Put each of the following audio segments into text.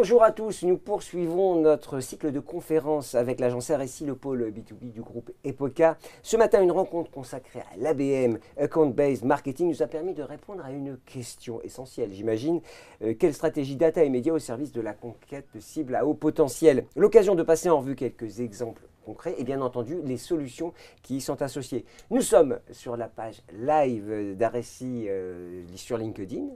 Bonjour à tous, nous poursuivons notre cycle de conférences avec l'agence RSI, le pôle B2B du groupe Epoca. Ce matin, une rencontre consacrée à l'ABM, Account Based Marketing, nous a permis de répondre à une question essentielle, j'imagine. Euh, quelle stratégie data et médias au service de la conquête de cibles à haut potentiel? L'occasion de passer en revue quelques exemples concrets et bien entendu les solutions qui y sont associées. Nous sommes sur la page live d'RSI euh, sur LinkedIn.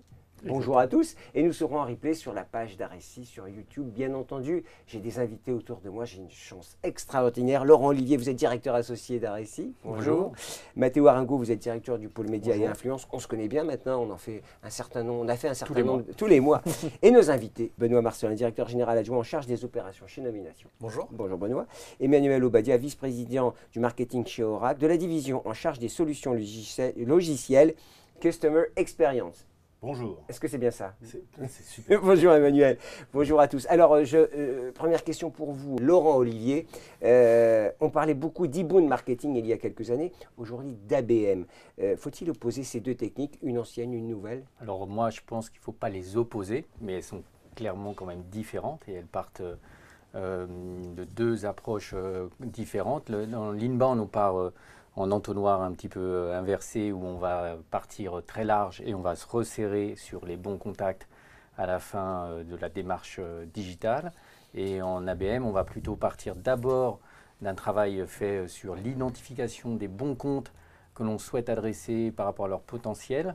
Bonjour à tous et nous serons en replay sur la page d'Aressi sur YouTube. Bien entendu, j'ai des invités autour de moi, j'ai une chance extraordinaire. Laurent Olivier, vous êtes directeur associé d'Aressi. Bonjour. Mathéo Aringo, vous êtes directeur du pôle média et influence. On se connaît bien maintenant, on en fait un certain nombre, on a fait un certain nombre tous les mois. et nos invités, Benoît Marcelin, directeur général adjoint en charge des opérations chez Nomination. Bonjour. Bonjour Benoît. Emmanuel Obadia, vice-président du marketing chez Oracle, de la division en charge des solutions logicielles Customer Experience. Bonjour. Est-ce que c'est bien ça? C'est super. Bonjour Emmanuel. Bonjour à tous. Alors, euh, je, euh, première question pour vous, Laurent Olivier. Euh, on parlait beaucoup d'e-bound marketing il y a quelques années. Aujourd'hui, d'ABM. Faut-il opposer ces deux techniques, une ancienne, une nouvelle? Alors, moi, je pense qu'il ne faut pas les opposer, mais elles sont clairement quand même différentes et elles partent de deux approches différentes. dans l'inbound, on part en entonnoir un petit peu euh, inversé où on va partir très large et on va se resserrer sur les bons contacts à la fin euh, de la démarche euh, digitale. Et en ABM, on va plutôt partir d'abord d'un travail fait sur l'identification des bons comptes que l'on souhaite adresser par rapport à leur potentiel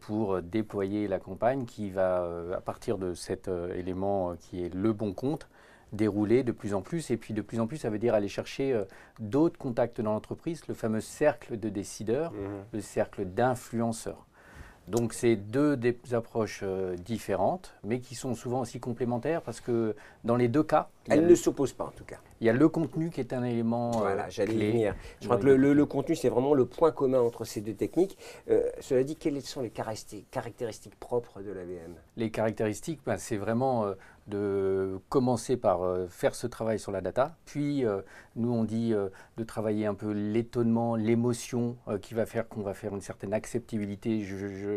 pour déployer la campagne qui va, à partir de cet élément qui est le bon compte, dérouler de plus en plus. Et puis de plus en plus, ça veut dire aller chercher euh, d'autres contacts dans l'entreprise, le fameux cercle de décideurs, mmh. le cercle d'influenceurs. Donc c'est deux des approches euh, différentes, mais qui sont souvent aussi complémentaires parce que dans les deux cas... Elles ne s'opposent pas en tout cas. Il y a le contenu qui est un élément euh, Voilà, j'allais y venir. Je crois que le, contenu, c'est vraiment le point commun entre ces deux techniques. cela dit, quelles sont les caractéristiques, propres de l'AVM Les caractéristiques, ben, c'est vraiment de commencer par euh, faire ce travail sur la data, puis euh, nous on dit euh, de travailler un peu l'étonnement, l'émotion qui va faire qu'on va faire une certaine acceptabilité,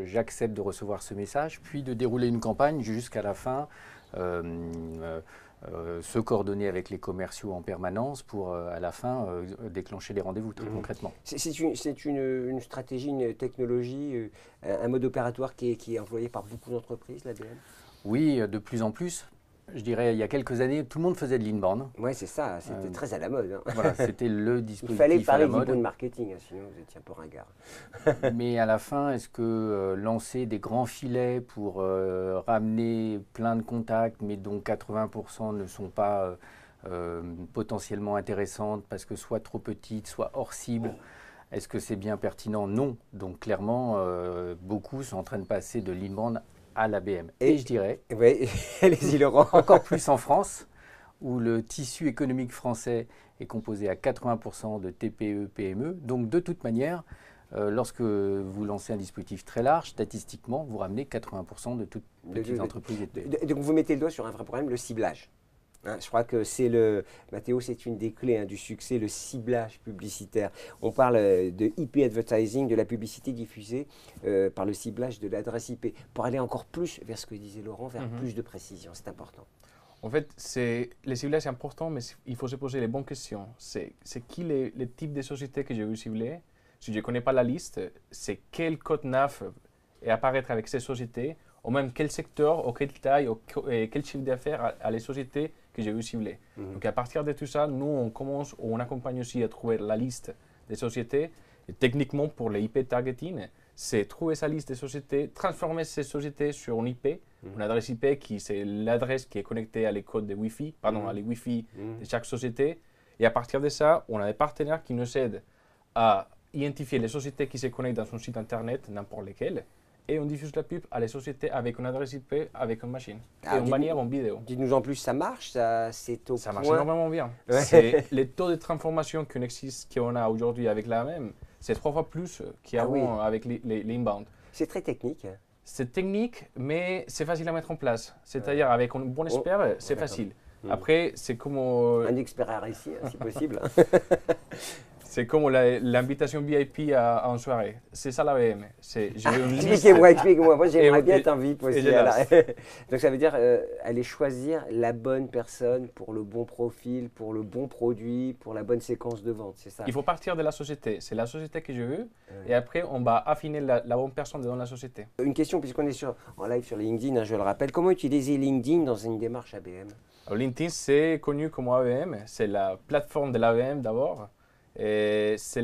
j'accepte de recevoir ce message, puis de dérouler une campagne jusqu'à la fin. se coordonner avec les commerciaux en permanence pour à la fin déclencher les rendez-vous très mmh. concrètement. C'est une, une, stratégie, une technologie, un mode opératoire qui est, qui est employé par beaucoup d'entreprises, l'ADN Oui, de plus en plus je dirais, il y a quelques années, tout le monde faisait de l'inbound. Oui, c'est ça, c'était euh, très à la mode. Hein. Voilà, c'était le dispositif. Il fallait parler de marketing, hein, sinon vous étiez un peu ringard. Mais à la fin, est-ce que euh, lancer des grands filets pour euh, ramener plein de contacts, mais dont 80% ne sont pas potentiellement intéressantes parce que soit trop petites, soit hors cible, est-ce que c'est bien pertinent? Non. Donc clairement, beaucoup sont en train de passer de l'inbound à l'ABM. Et, je dirais, oui, allez-y Laurent, encore plus en France, où le tissu économique français est composé à 80% de TPE, PME. Donc de toute manière, euh, lorsque vous lancez un dispositif très large, statistiquement, vous ramenez 80% de toutes les entreprises. donc vous mettez le doigt sur un vrai problème, le ciblage. Hein, je crois que c'est le, Mathéo, c'est une des clés hein, du succès, le ciblage publicitaire. On parle euh, de IP advertising, de la publicité diffusée euh, par le ciblage de l'adresse IP, pour aller encore plus vers ce que disait Laurent, vers mhm. plus de précision. C'est important. En fait, c'est, le ciblage est important, mais il faut se poser les bonnes questions. C'est, qui les, types de sociétés que je veux cibler? Si je ne connais pas la liste, c'est quel code NAF et apparaître avec ces sociétés, ou même quel secteur, ou quelle taille, ou quel chiffre d'affaires à les sociétés que j'ai vu cibler. Mhm. Donc à partir de tout ça, nous, on commence, on accompagne aussi à trouver la liste des sociétés. Et techniquement, pour les IP targeting, c'est trouver sa liste des sociétés, transformer ces sociétés sur une IP, mhm. une adresse IP qui c'est l'adresse qui est connectée à les codes de Wi-Fi, pardon, mhm. à les Wi-Fi de chaque société. Et à partir de ça, on a des partenaires qui nous aident à identifier les sociétés qui se connectent dans son site internet, n'importe lesquelles, et on diffuse la pub à les sociétés avec une adresse IP, avec une machine. Ah, et on bannière en vidéo. Dites-nous en plus, ça marche Ça, c'est au ça marche énormément bien. C'est les taux de transformation qu'on qu'on a aujourd'hui avec la même, c'est trois fois plus qu'avant ah avec l'inbound. C'est très technique. C'est technique, mais c'est facile à mettre en place. C'est-à-dire, avec un bon oh, expert, c'est facile. Hmm. Après, c'est comme. Un expert à réussir, si possible. C'est comme la- l'invitation VIP à, à une soirée. C'est ça. C'est j'ai une liste. Expliquez-moi, expliquez-moi. Moi, j'aimerais bien être un VIP aussi. Donc, ça veut dire euh, aller choisir la bonne personne pour le bon profil, pour le bon produit, pour la bonne séquence de vente, c'est ça? Il faut partir de la société. C'est la société que je veux. Ouais. Et après, on va affiner la, la bonne personne dans la société. Une question, puisqu'on est sur, en live sur LinkedIn, hein, je le rappelle. Comment utiliser LinkedIn dans une démarche ABM Alors, LinkedIn, c'est connu comme ABM. C'est la plateforme de l'ABM d'abord. Et c'est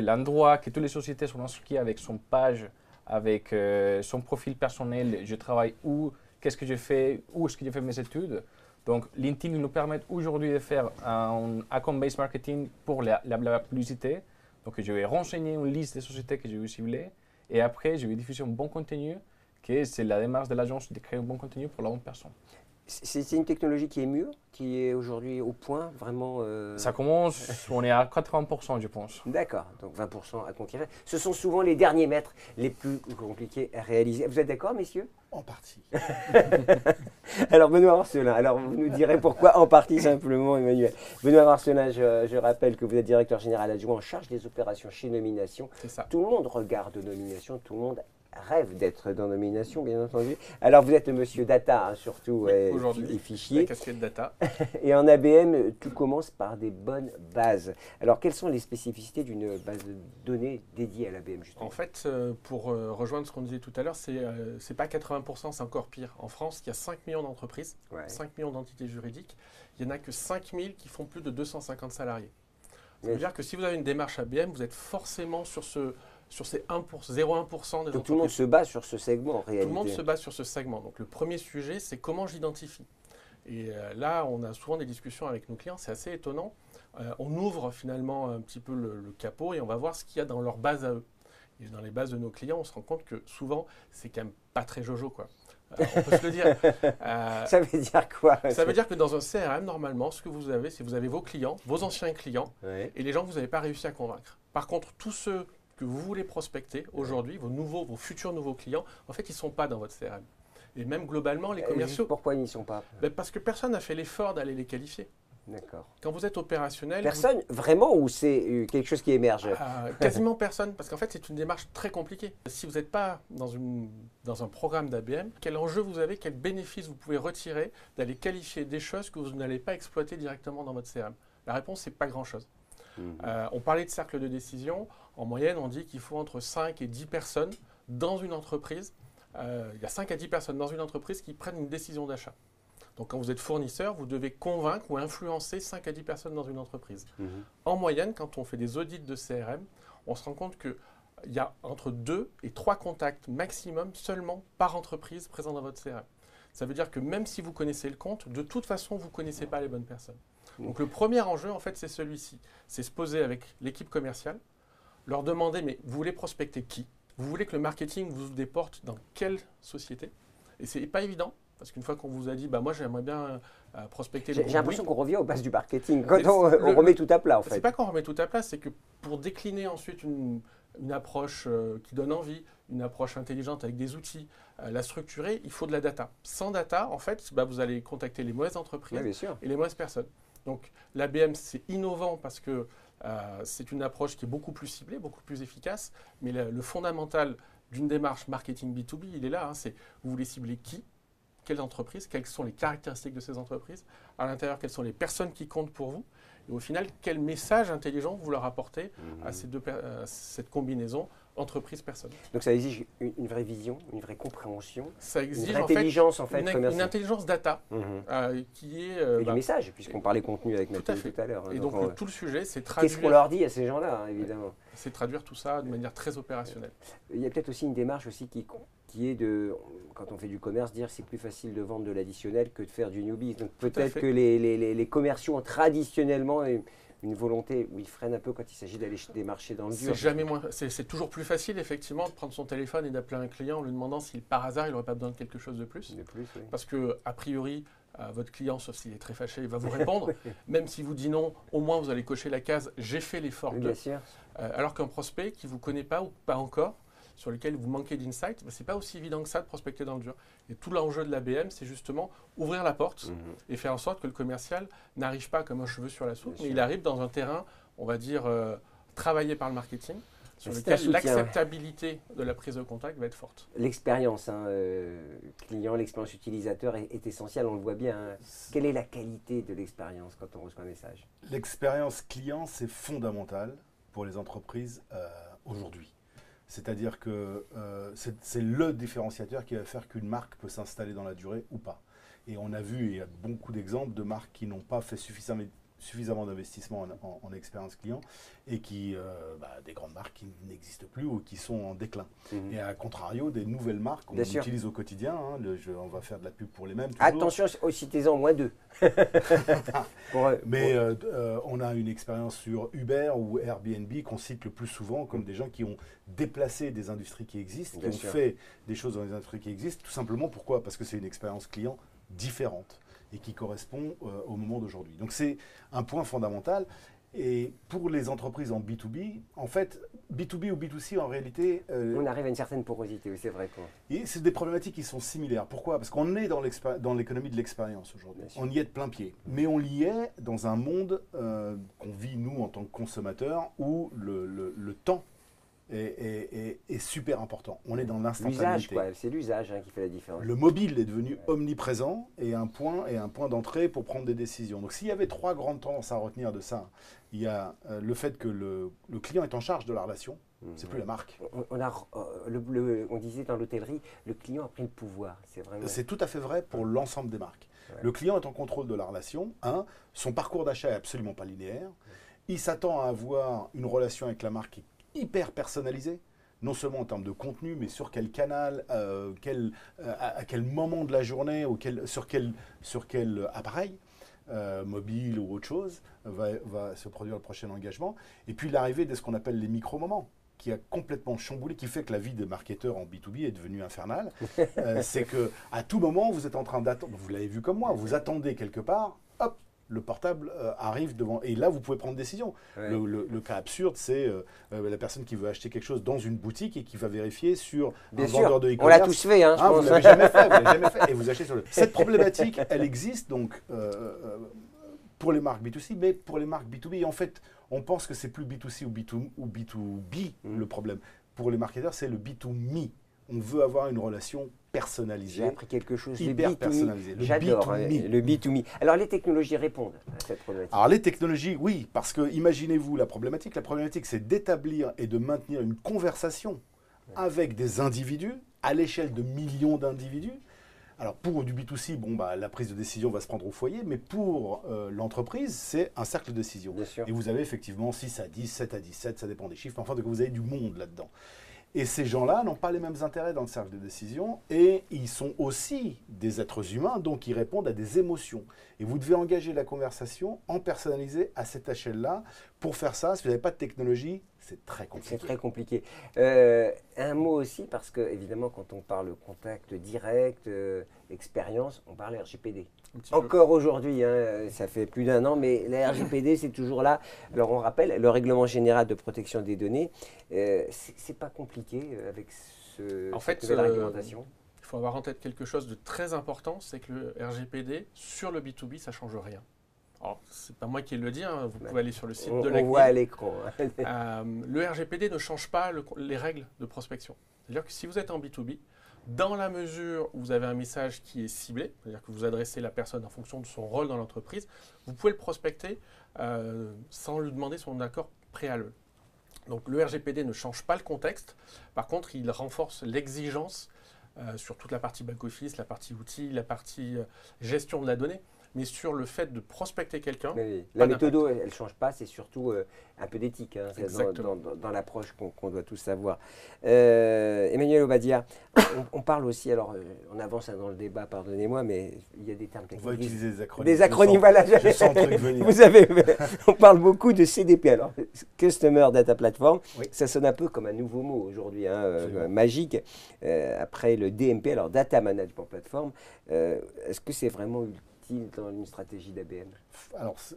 l'endroit que toutes les sociétés sont inscrites avec son page, avec euh, son profil personnel. Je travaille où, qu'est-ce que je fais, où est-ce que je fais mes études. Donc, LinkedIn nous permet aujourd'hui de faire un account-based marketing pour la, publicité. Donc, je vais renseigner une liste des sociétés que je veux cibler. Et après, je vais diffuser un bon contenu, que c'est la démarche de l'agence de créer un bon contenu pour la bonne personne. C'est une technologie qui est mûre, qui est aujourd'hui au point, vraiment. euh, Ça commence, on est à 80%, je pense. D'accord, donc 20% à conquérir. Ce sont souvent les derniers mètres les plus compliqués à réaliser. Vous êtes d'accord, messieurs? En partie. Alors, Benoît Marcelin, alors vous nous direz pourquoi en partie simplement, Emmanuel. Benoît Marcelin, je, je rappelle que vous êtes directeur général adjoint en charge des opérations chez Nomination. C'est ça. Tout le monde regarde Nomination, tout le monde rêve d'être dans Nomination, bien entendu. Alors, vous êtes le monsieur data, hein, surtout, Oui, et, aujourd'hui, et La casquette data. Et en ABM, tout commence par des bonnes bases. Alors, quelles sont les spécificités d'une base de données dédiée à l'ABM, justement? En fait, euh, pour euh, rejoindre ce qu'on disait tout à l'heure, c'est euh, c'est pas 80%, c'est encore pire. En France, il y a 5 millions d'entreprises, Ouais. 5 millions d'entités juridiques. Il n'y en a que 5000 qui font plus de 250 salariés. Ça veut Oui. dire que si vous avez une démarche ABM, vous êtes forcément sur, ce, sur ces 1%, 0,1% des Donc, tout le monde se base sur ce segment, en réalité. Tout le monde se base sur ce segment. Donc le premier sujet, c'est comment j'identifie. Et euh, là, on a souvent des discussions avec nos clients, c'est assez étonnant. Euh, on ouvre finalement un petit peu le, le capot et on va voir ce qu'il y a dans leur base à eux. Et dans les bases de nos clients, on se rend compte que souvent, c'est quand même pas très jojo. Quoi. Euh, on peut se le dire. Euh, Ça veut dire quoi ça veut dire que dans un CRM, normalement, ce que vous avez, c'est que vous avez vos clients, vos anciens clients, et les gens que vous n'avez pas réussi à convaincre. Par contre, tous ceux que vous voulez prospecter aujourd'hui, vos nouveaux, vos futurs nouveaux clients, en fait, ils ne sont pas dans votre CRM. Et même globalement, les commerciaux, Pourquoi ils n'y sont pas? Ben, parce que personne n'a fait l'effort d'aller les qualifier. D'accord. Quand vous êtes opérationnel, Personne, vraiment, ou c'est euh, quelque chose qui émerge? Euh, quasiment personne, parce qu'en fait, c'est une démarche très compliquée. Si vous n'êtes pas dans, une, dans un programme d'ABM, quel enjeu vous avez, quel bénéfice vous pouvez retirer d'aller qualifier des choses que vous n'allez pas exploiter directement dans votre CRM La réponse, c'est pas grand-chose. Mhm. Euh, on parlait de cercle de décision. En moyenne, on dit qu'il faut entre 5 et 10 personnes dans une entreprise. Euh, il y a 5 à 10 personnes dans une entreprise qui prennent une décision d'achat. Donc quand vous êtes fournisseur, vous devez convaincre ou influencer 5 à 10 personnes dans une entreprise. Mhm. En moyenne, quand on fait des audits de CRM, on se rend compte qu'il y a entre 2 et 3 contacts maximum seulement par entreprise présents dans votre CRM. Ça veut dire que même si vous connaissez le compte, de toute façon, vous ne connaissez pas les bonnes personnes. Donc le premier enjeu, en fait, c'est celui-ci. C'est se poser avec l'équipe commerciale, leur demander, mais vous voulez prospecter qui? Vous voulez que le marketing vous ouvre des portes dans quelle société? Et c'est pas évident, parce qu'une fois qu'on vous a dit, bah moi j'aimerais bien euh, prospecter J'ai l'impression qu'on revient aux bases du marketing. Quand on, le- on remet tout à plat, en c'est fait. pas qu'on remet tout à plat, c'est que pour décliner ensuite une, une approche euh, qui donne envie, une approche intelligente avec des outils, euh, la structurer, il faut de la data. Sans data, en fait, bah, vous allez contacter les mauvaises entreprises Oui, et les mauvaises personnes. Donc l'ABM, c'est innovant parce que euh, c'est une approche qui est beaucoup plus ciblée, beaucoup plus efficace, mais le, le fondamental d'une démarche marketing B2B, il est là, hein, c'est vous voulez cibler qui quelles entreprises, quelles sont les caractéristiques de ces entreprises, à l'intérieur, quelles sont les personnes qui comptent pour vous, et au final, quel message intelligent vous leur apportez à, ces deux, per- à cette combinaison entreprise-personne. Donc ça exige une, une vraie vision, une vraie compréhension, Ça une exige vraie en fait intelligence en fait une, une intelligence data Mhm. euh, qui est... euh, Et bah, du message, puisqu'on parlait contenu avec Tout Nathalie fait. tout à l'heure. hein. et donc, on- tout le sujet, c'est Qu'est-ce qu'on traduire, leur dit à ces gens-là, hein, évidemment c'est traduire tout ça de manière très opérationnelle. Il y a peut-être aussi une démarche aussi qui, qui est de, quand on fait du commerce, dire c'est plus facile de vendre de l'additionnel que de faire du newbie. Donc peut-être que les, les- les- les commerciaux ont traditionnellement une, volonté où ils freinent un peu quand il s'agit d'aller ch- démarcher dans le dur. C'est jamais moins, c'est c'est toujours plus facile effectivement de prendre son téléphone et d'appeler un client en lui demandant si par hasard il n'aurait pas besoin de quelque chose de plus. De plus, oui. Parce que, a priori, euh, votre client, sauf s'il est très fâché, il va vous répondre. Même si vous dit non, au moins vous allez cocher la case j'ai fait l'effort Oui, de. Euh, alors qu'un prospect qui ne vous connaît pas ou pas encore, sur lequel vous manquez d'insight, ce n'est pas aussi évident que ça de prospecter dans le dur. Et tout l'enjeu de l'ABM, c'est justement ouvrir la porte Mhm. et faire en sorte que le commercial n'arrive pas comme un cheveu sur la soupe, Bien mais sûr. il arrive dans un terrain, on va dire, euh, travaillé par le marketing, sur lequel l'acceptabilité de la prise de contact va être forte. L'expérience hein, euh, client, l'expérience utilisateur est, est essentielle, on le voit bien. hein. Quelle est la qualité de l'expérience quand on reçoit un message? L'expérience client, c'est fondamental pour les entreprises euh, aujourd'hui. C'est-à-dire que euh, c'est le différenciateur qui va faire qu'une marque peut s'installer dans la durée ou pas. Et on a vu, et il y a beaucoup d'exemples de marques qui n'ont pas fait suffisamment, suffisamment d'investissement en, en- en expérience client et qui, euh, bah, des grandes marques qui n'existent plus ou qui sont en déclin. Mhm. Et à contrario, des nouvelles marques qu'on utilise au quotidien, hein, le- je- on va faire de la pub pour les mêmes. toujours. Attention, oh, citez-en au moins deux. Pour, euh, Mais pour- euh, euh, on a une expérience sur Uber ou Airbnb qu'on cite le plus souvent comme des gens qui ont déplacé des industries qui existent, Bien qui sûr. ont fait des choses dans les industries qui existent, tout simplement pourquoi? Parce que c'est une expérience client différente et qui correspond euh, au moment d'aujourd'hui. Donc c'est un point fondamental. Et pour les entreprises en B2B, en fait, B2B ou B2C, en réalité, euh, on arrive à une certaine porosité, oui, c'est vrai. Quoi. et c'est des problématiques qui sont similaires. Pourquoi? Parce qu'on est dans l'économie de l'expérience aujourd'hui. On y est de plein pied. Mais on y est dans un monde euh, qu'on vit, nous, en tant que consommateurs, où le, le- le temps est, est- est- est super important. On est dans L'usage, l'instantanéité. quoi. C'est l'usage hein, qui fait la différence. Le mobile est devenu omniprésent et un point, et un point d'entrée pour prendre des décisions. Donc s'il y avait trois grandes tendances à retenir de ça, il y a euh, le fait que le, le client est en charge de la relation, Mhm. c'est plus la marque. On, on a, euh, le- le- on disait dans l'hôtellerie, le client a pris le pouvoir. C'est vraiment. C'est tout à fait vrai pour l'ensemble des marques. Ouais. Le client est en contrôle de la relation. Un, son parcours d'achat est absolument pas linéaire. Il s'attend à avoir une relation avec la marque qui hyper personnalisée, non seulement en termes de contenu, mais sur quel canal, euh, quel, euh, à, quel moment de la journée, ou quel- sur, quel, sur quel appareil. euh, mobile ou autre chose, va, va se produire le prochain engagement. Et puis l'arrivée de ce qu'on appelle les micro-moments, qui a complètement chamboulé, qui fait que la vie des marketeurs en B2B est devenue infernale. C'est que à tout moment, vous êtes en train d'attendre, vous l'avez vu comme moi, vous attendez quelque part, le portable euh, arrive devant, et là, vous pouvez prendre décision. Ouais. Le, le- le cas absurde, c'est euh, euh, la personne qui veut acheter quelque chose dans une boutique et qui va vérifier sur Bien un sûr, vendeur de on l'a e-commerce. tous fait, hein, je vous pense. l'avez jamais fait, vous l'avez jamais fait, et vous achetez sur le. Cette problématique, elle existe donc euh, pour les marques B2C, mais pour les marques B2B, en fait, on pense que c'est plus B2C ou, B2, ou B2B Mhm. le problème. Pour les marketeurs, c'est le B2Me. On veut avoir une relation J'ai personnalisée, appris quelque chose. hyper le B2Me. personnalisée. Le J'adore hein, B2Me. le B2Me. Alors les technologies répondent à cette problématique. Alors les technologies, oui, parce que imaginez-vous la problématique. La problématique, c'est d'établir et de maintenir une conversation avec des individus à l'échelle de millions d'individus. Alors pour du B2C, bon, bah, la prise de décision va se prendre au foyer, mais pour euh, l'entreprise, c'est un cercle de décision. Et vous avez effectivement 6 à 10, 7 à 17, ça dépend des chiffres, mais enfin, donc vous avez du monde là-dedans. Et ces gens-là n'ont pas les mêmes intérêts dans le cercle de décision et ils sont aussi des êtres humains, donc ils répondent à des émotions. Et vous devez engager la conversation en personnalisé à cette échelle-là. Pour faire ça, si vous n'avez pas de technologie, c'est très compliqué. C'est très compliqué. Euh, un mot aussi, parce que évidemment, quand on parle contact direct, euh, expérience, on parle RGPD. Encore aujourd'hui, hein, ça fait plus d'un an, mais la RGPD, c'est toujours là. Alors on rappelle, le règlement général de protection des données, euh, c'est pas compliqué euh, avec ce, En cette fait, nouvelle euh, réglementation. Il faut avoir en tête quelque chose de très important, c'est que le RGPD, sur le B2B, ça ne change rien. Alors, c'est pas moi qui le dis, hein, vous Ouais. pouvez aller sur le site On, de on la voit à l'écran. hein. Euh, le RGPD ne change pas le- les règles de prospection. C'est-à-dire que si vous êtes en B2B, dans la mesure où vous avez un message qui est ciblé, c'est-à-dire que vous adressez la personne en fonction de son rôle dans l'entreprise, vous pouvez le prospecter euh, sans lui demander son accord préalable. Donc le RGPD ne change pas le contexte, par contre il renforce l'exigence euh, sur toute la partie back-office, la partie outils, la partie gestion de la donnée, mais sur le fait de prospecter quelqu'un, oui. La méthode, elle ne change pas, c'est surtout euh, un peu d'éthique hein, dans, Exactement. dans- dans- dans l'approche qu'on doit tous savoir. Euh, Emmanuel Obadia, on, on parle aussi, alors euh, on avance hein, dans le débat, pardonnez-moi, mais il y a des termes On va techniques. utiliser des acronymes. Des acronymes, voilà. Vous avez, on parle beaucoup de CDP. Alors, Customer Data Platform, Oui. ça sonne un peu comme un nouveau mot aujourd'hui, hein, euh, magique. Euh, après le DMP, alors Data Management Platform, euh, est-ce que c'est vraiment dans une stratégie d'ABM Alors, c'est-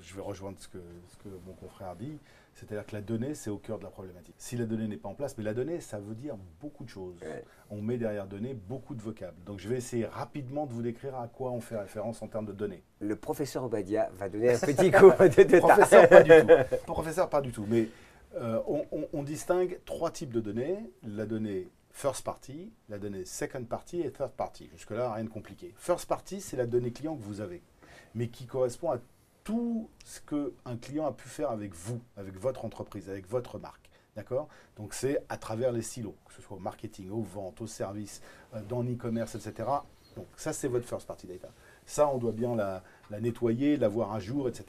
je vais rejoindre ce que, ce que mon confrère dit, c'est-à-dire que la donnée, c'est au cœur de la problématique. Si la donnée n'est pas en place, mais la donnée, ça veut dire beaucoup de choses. Ouais. On met derrière donnée beaucoup de vocables. Donc, je vais essayer rapidement de vous décrire à quoi on fait référence en termes de données. Le professeur Obadia va donner un petit coup de, de Professeur, pas du tout. Professeur, pas du tout. Mais euh, on, on- on distingue trois types de données. La donnée first party, la donnée second party et third party. Jusque-là, rien de compliqué. First party, c'est la donnée client que vous avez, mais qui correspond à tout ce qu'un client a pu faire avec vous, avec votre entreprise, avec votre marque. D'accord? Donc c'est à travers les silos, que ce soit au marketing, aux ventes, aux services, euh, dans l'e-commerce, etc. Donc ça, c'est votre first party data. Ça, on doit bien la, la nettoyer, l'avoir à jour, etc.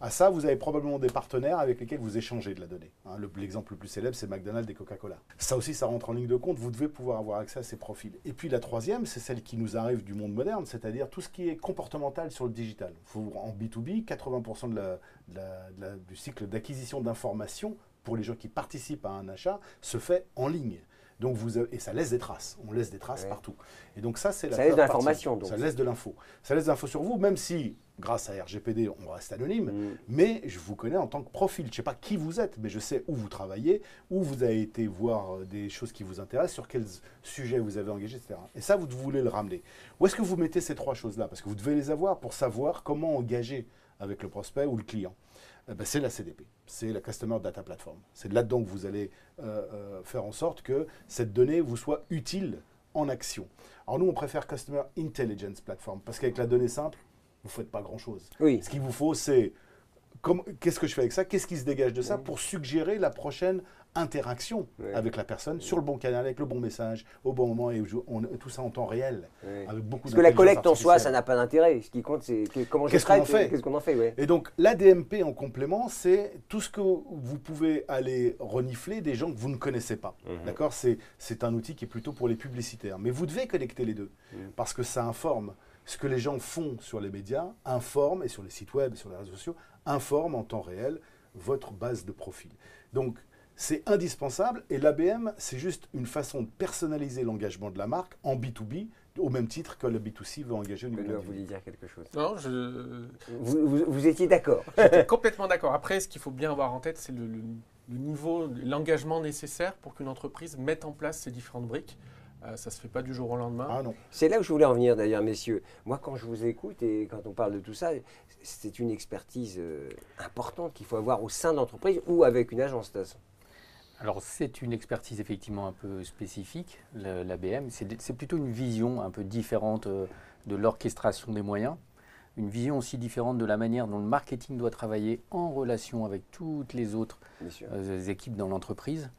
À ça, vous avez probablement des partenaires avec lesquels vous échangez de la donnée. Hein, le- L'exemple le plus célèbre, c'est McDonald's et Coca-Cola. Ça aussi, ça rentre en ligne de compte. Vous devez pouvoir avoir accès à ces profils. Et puis la troisième, c'est celle qui nous arrive du monde moderne, c'est-à-dire tout ce qui est comportemental sur le digital. En B2B, 80% de la- de la- de la- du cycle d'acquisition d'informations pour les gens qui participent à un achat se fait en ligne. Donc vous avez- et ça laisse des traces. On laisse des traces Ouais. partout. Et donc ça, c'est la Ça laisse de l'information. Ça laisse de l'info. Ça laisse de l'info sur vous, même si, grâce à RGPD, on reste anonyme. Mm. Mais je vous connais en tant que profil. Je ne sais pas qui vous êtes, mais je sais où vous travaillez, où vous avez été voir euh, des choses qui vous intéressent, sur quels sujets vous avez engagé, etc. Et ça, vous voulez le ramener. Où est-ce que vous mettez ces trois choses-là? Parce que vous devez les avoir pour savoir comment engager avec le prospect ou le client. Eh ben, c'est la CDP, c'est la Customer Data Platform. C'est là-dedans que vous allez euh, euh, faire en sorte que cette donnée vous soit utile en action. Alors nous, on préfère Customer Intelligence Platform, parce qu'avec la donnée simple, vous ne faites pas grand-chose. Oui. Ce qu'il vous faut, c'est qu'est-ce que je fais avec ça? Qu'est-ce qui se dégage de ça pour suggérer la prochaine interaction Oui. avec la personne sur le bon canal, avec le bon message, au bon moment, et on- tout ça en temps réel, Oui. avec beaucoup Parce que la collecte en soi, ça n'a pas d'intérêt. Ce qui compte, c'est comment je Qu'est-ce qu'on en fait Qu'est-ce qu'on en fait, ouais. Et donc, l'ADMP en complément, c'est tout ce que vous pouvez aller renifler des gens que vous ne connaissez pas. Mhm. D'accord? C'est c'est un outil qui est plutôt pour les publicitaires. Mais vous devez connecter les deux Mhm. parce que ça informe. Ce que les gens font sur les médias informe, et sur les sites web, et sur les réseaux sociaux, informe en temps réel votre base de profil. Donc, c'est indispensable et l'ABM, c'est juste une façon de personnaliser l'engagement de la marque en B2B, au même titre que le B2C veut engager au niveau de vous vouliez dire quelque chose. Non, je, Vous, vous- vous étiez d'accord J'étais complètement d'accord. Après, ce qu'il faut bien avoir en tête, c'est le, le- le niveau, l'engagement nécessaire pour qu'une entreprise mette en place ces différentes briques. Euh, ça ne se fait pas du jour au lendemain. Ah non. C'est là où je voulais en venir d'ailleurs, messieurs. Moi, quand je vous écoute et quand on parle de tout ça, c'est une expertise euh, importante qu'il faut avoir au sein de l'entreprise ou avec une agence de toute façon. Alors c'est une expertise effectivement un peu spécifique, l'ABM. C'est plutôt une vision un peu différente euh, de l'orchestration des moyens, une vision aussi différente de la manière dont le marketing doit travailler en relation avec toutes les autres euh, équipes dans l'entreprise.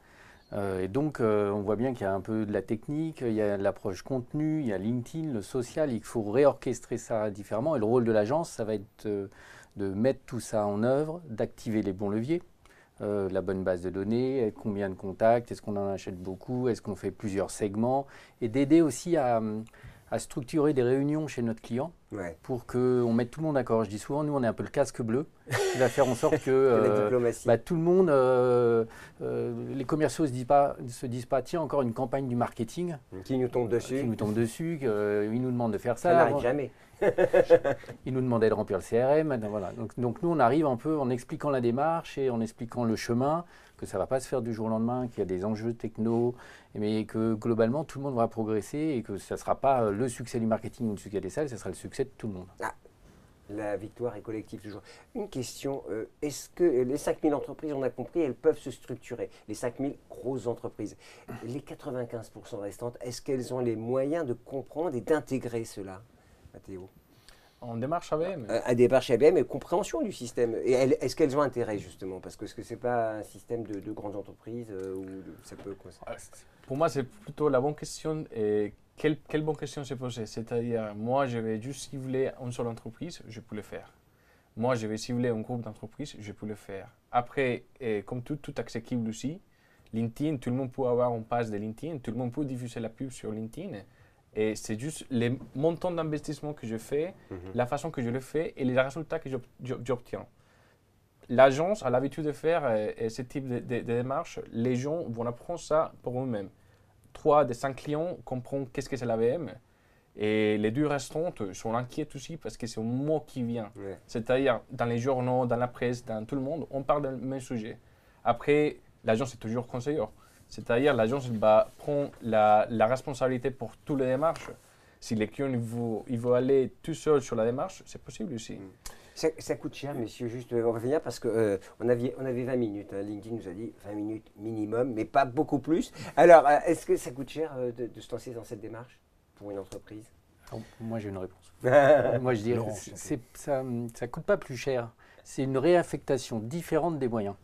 Euh, et donc, euh, on voit bien qu'il y a un peu de la technique, il y a l'approche contenu, il y a LinkedIn, le social, il faut réorchestrer ça différemment. Et le rôle de l'agence, ça va être de mettre tout ça en œuvre, d'activer les bons leviers, euh, la bonne base de données, euh, combien de contacts, est-ce qu'on en achète beaucoup, est-ce qu'on fait plusieurs segments, et d'aider aussi à, à structurer des réunions chez notre client Ouais. pour qu'on mette tout le monde d'accord. Je dis souvent, nous, on est un peu le casque bleu qui va faire en sorte que... Euh, bah, tout le monde, euh, euh, les commerciaux ne se disent pas, se disent pas, tiens, encore une campagne du marketing qui nous tombe qui dessus. nous tombe dessus, qu'ils nous demandent de faire Ça ça. n'arrive jamais. Ils nous demandaient de remplir le CRM. donc Voilà. Donc, donc nous, on arrive un peu en expliquant la démarche et en expliquant le chemin, que ça ne va pas se faire du jour au lendemain, qu'il y a des enjeux techno, mais que globalement, tout le monde va progresser et que ça ne sera pas euh, le succès du marketing ou le succès des salles, ça sera le succès de tout le monde. La victoire est collective toujours. Une question, euh, est-ce que les 5000 entreprises, on a compris, elles peuvent se structurer? Les 5000 grosses entreprises. Les 95% restantes, est-ce qu'elles ont les moyens de comprendre et d'intégrer cela Mathéo? En démarche ABM Euh, À démarche ABM et compréhension du système. Et est-ce qu'elles ont intérêt justement? Parce que ce n'est pas un système de, de grandes entreprises euh, où ça peut... Ah, Pour moi, c'est plutôt la bonne question. Et quelle, quelle bonne question se poser C'est-à-dire, moi, je vais juste cibler une seule entreprise, je peux le faire. Moi, je vais cibler un groupe d'entreprises, je peux le faire. Après, et comme tout, tout accessible aussi, LinkedIn, tout le monde peut avoir une page de LinkedIn, tout le monde peut diffuser la pub sur LinkedIn. Et c'est juste les montants d'investissement que je fais, la façon que je le fais et les résultats que j'ob- j'ob- j'obtiens. L'agence a l'habitude de faire euh, ce type de, de- de démarche. Les gens vont apprendre ça pour eux-mêmes. Trois des cinq clients comprennent qu'est-ce que c'est l'ABM. Et les deux restantes sont inquiètes aussi parce que c'est un mot qui vient. Ouais. C'est-à-dire, dans les journaux, dans la presse, dans tout le monde, on parle du même sujet. Après, l'agence est toujours conseillère. C'est-à-dire, l'agence va prendre la, la responsabilité pour toutes les démarches. Si les clients il veut, il veut aller tout seul sur la démarche, c'est possible aussi. Mm. Ça, ça coûte cher, messieurs, juste, euh, on va venir parce qu'on on avait, on avait 20 minutes. hein. LinkedIn nous a dit 20 minutes minimum, mais pas beaucoup plus. Alors, euh, est-ce que ça coûte cher euh, de, de se lancer dans cette démarche pour une entreprise? Alors, Moi, j'ai une réponse. Ouais. Moi, je dirais, ça ne coûte pas plus cher. C'est une réaffectation différente des moyens.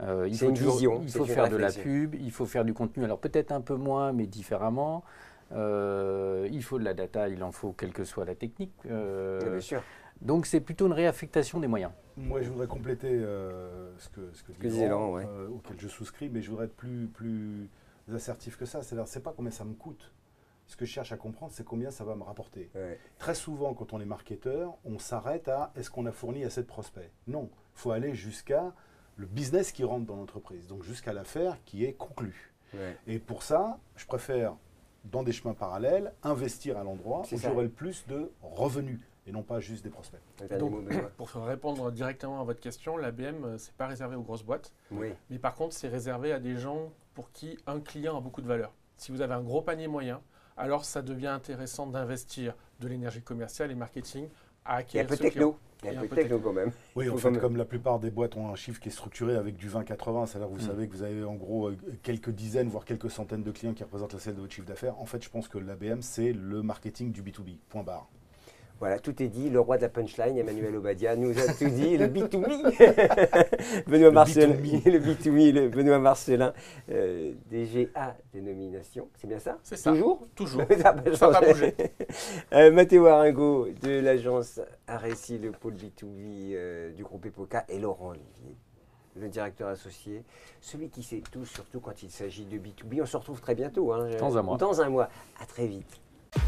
Euh, il C'est faut une toujours- vision, Il faut une faire de la pub, il faut faire du contenu, alors peut-être un peu moins, mais différemment. Euh, il faut de la data, il en faut quelle que soit la technique. Euh, Bien sûr. donc c'est plutôt une réaffectation des moyens. Moi, je voudrais compléter euh, ce que, ce que, disait Laurent, Laurent, ouais. euh, auquel je souscris, mais je voudrais être plus, plus assertif que ça. C'est-à-dire, c'est pas combien ça me coûte. Ce que je cherche à comprendre, c'est combien ça va me rapporter. Ouais. Très souvent, quand on est marketeur, on s'arrête à est-ce qu'on a fourni assez de prospects? Non, il faut aller jusqu'à le business qui rentre dans l'entreprise, donc jusqu'à l'affaire qui est conclue. Ouais. Et pour ça, je préfère, dans des chemins parallèles, investir à l'endroit où j'aurai le plus de revenus et non pas juste des prospects. Donc, pour répondre directement à votre question, l'ABM, euh, c'est pas réservé aux grosses boîtes, Oui. mais par contre, c'est réservé à des gens pour qui un client a beaucoup de valeur. Si vous avez un gros panier moyen, alors ça devient intéressant d'investir de l'énergie commerciale et marketing à Il y a acquérir peu ce de client. Il y a Et un un peu peu de techno quand même. Oui, en fait, comme la plupart des boîtes ont un chiffre qui est structuré avec du 20-80, c'est-à-dire que vous Mm. savez que vous avez en gros euh, quelques dizaines, voire quelques centaines de clients qui représentent la celle de votre chiffre d'affaires. En fait, je pense que l'ABM, c'est le marketing du B2B. Point barre. Voilà, tout est dit. Le roi de la punchline, Emmanuel Obadia, nous a tout dit. Le B2B. Benoît Marcelin. B2B. Le B2B, le Benoît Marcelin. euh, DGA dénomination. C'est bien ça? C'est ça. Toujours? Toujours. Ça pas n'a pas changé. bougé. Euh, Mathéo Aringo de l'agence Aréci, le pôle B2B euh, du groupe EPOCA, et Laurent Olivier, le directeur associé, celui qui sait tout, surtout quand il s'agit de B2B. On se retrouve très bientôt. hein, Dans un mois. Dans un mois. À très vite. あっ!